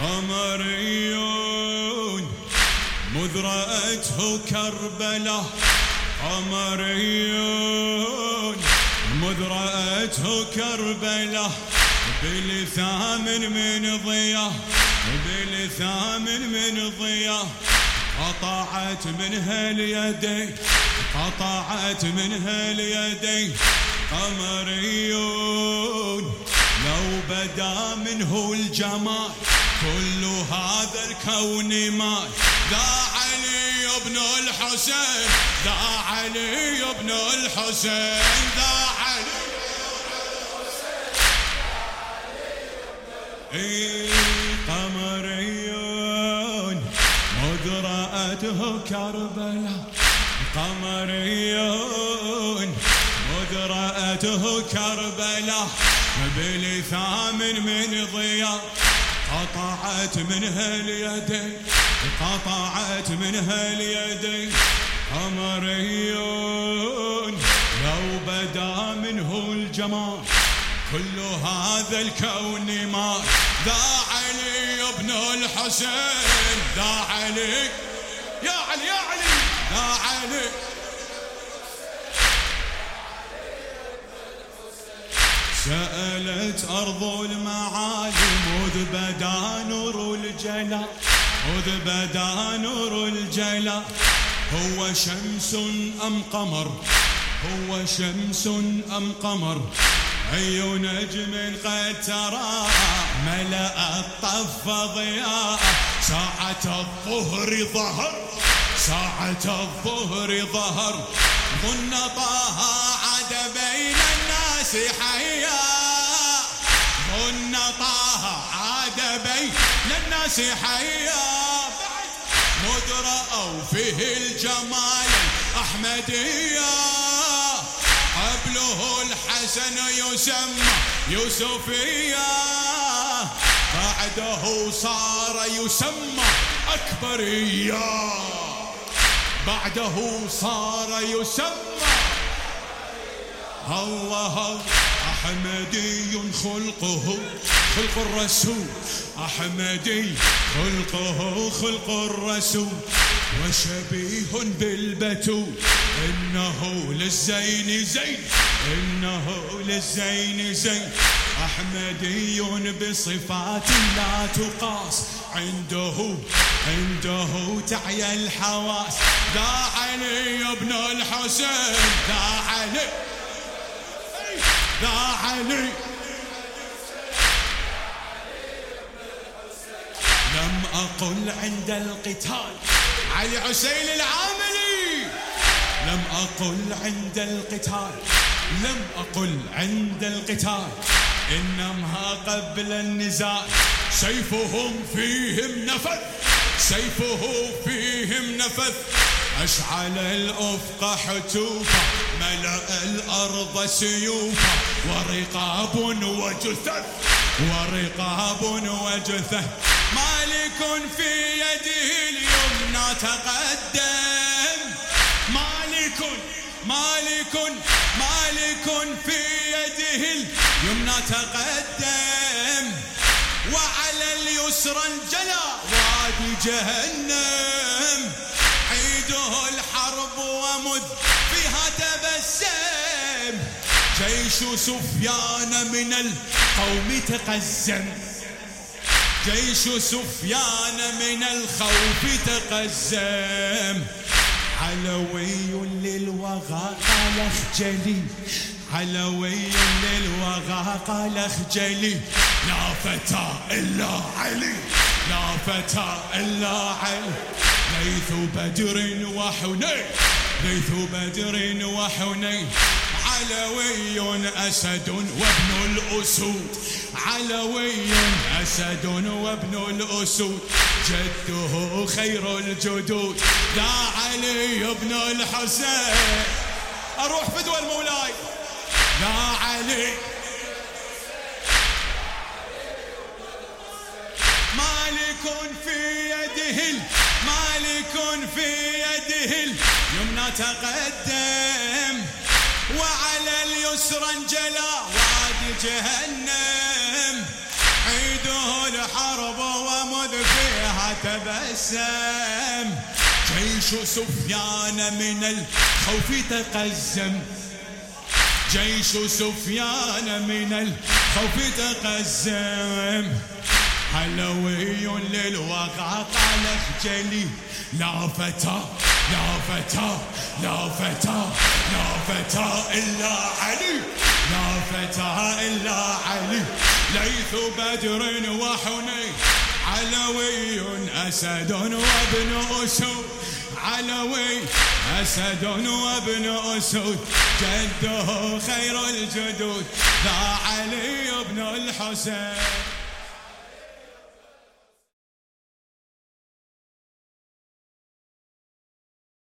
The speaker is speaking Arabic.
قمريون مذ رأته كربلة قمريون مذ رأته كربلة بلثامن من ضياه بلثامن من ضياه قطعت منها اليدين قطعت منها اليدين. قمريون لو بدا منه الجمال كل هذا الكون ما ذا علي بن الحسين ذا علي بن الحسين ذا علي إيه قمريون مدرأته كربلاء. قمريون مدرأته كربلاء بلثامن من ضياء قطعت منها اليدين قطعت منها اليدين. قمريون لو بدا منه الجمال كل هذا الكون ما. ذا علي ابن الحسين ذا علي يا علي يا علي ذا علي. سألت أرض المعالي مذ بدا نور الجلا مذ بدا نور الجلا هو شمس أم قمر؟ هو شمس أم قمر؟ أي نجم قد ترى؟ ملأ الطف ضياء. ساعة الظهر ظهر ساعة الظهر ظهر. ظن طه عاد بين الناس. حيا ظن طه عاد بين الناس حيا مذ رأوا فيه الجمال الأحمدية قبله الحسن يسمى يوسفية بعده صار يسمى أكبرية بعده صار يسمى الله أحمدي خلقه خلق الرسول. أحمدي خلقه خلق الرسول. وشبيه بالبتول. إنه للزين زين إنه للزين زين. أحمدي بصفات لا تقاس. عنده عنده تعيا الحواس. دا علي ابن الحسين دا علي دا علي لم أقل عند القتال. علي حسين العاملي. لم أقل عند القتال. لم أقل عند القتال. إنما قبل النزال سيفهم فيهم نفذ. سيفه فيهم نفذ. أشعل الأفق حتوفا ملأ الأرض سيوفا. ورقاب وجثث ورقاب وجثث مالك في يده اليمنى تقدم. مالك مالك مالك في يده اليمنى تقدم. وعلى اليسرى انجلى وادي جهنم. عيده الحرب ومذ فيها تبسم. جيش سفيان من القوم تقزم. جيش سفيان من الخوف تقزم. علوي للوغى قال أخجلي. علوي للوغى قال أخجلي. لا فتى إلا علي. لا فتى إلا علي. ليث بدر وحنين. ليث بدر وحنين علوي أسد وابن الأسود. علوي أسد وابن الأسود جده خير الجدود. دا علي بن الحسين. أروح فدوى المولاي دا علي. مالك في يده مالك في يده اليمنى تقدم وعلى اليسرى انجلى وادي جهنم. عيده الحرب وم ما تبسم. جيش سفيان من الخوف تقزم. جيش سفيان من الخوف تقزم. حلوي للوقع قال اخجلي لا فتى لا فتى لا فتى لا فتى إلا علي لا فتى إلا علي ليث بدر وحنين علوي أسد وابن أسود علوي أسد وابن أسود جده خير الجدود ذا علي بن الحسين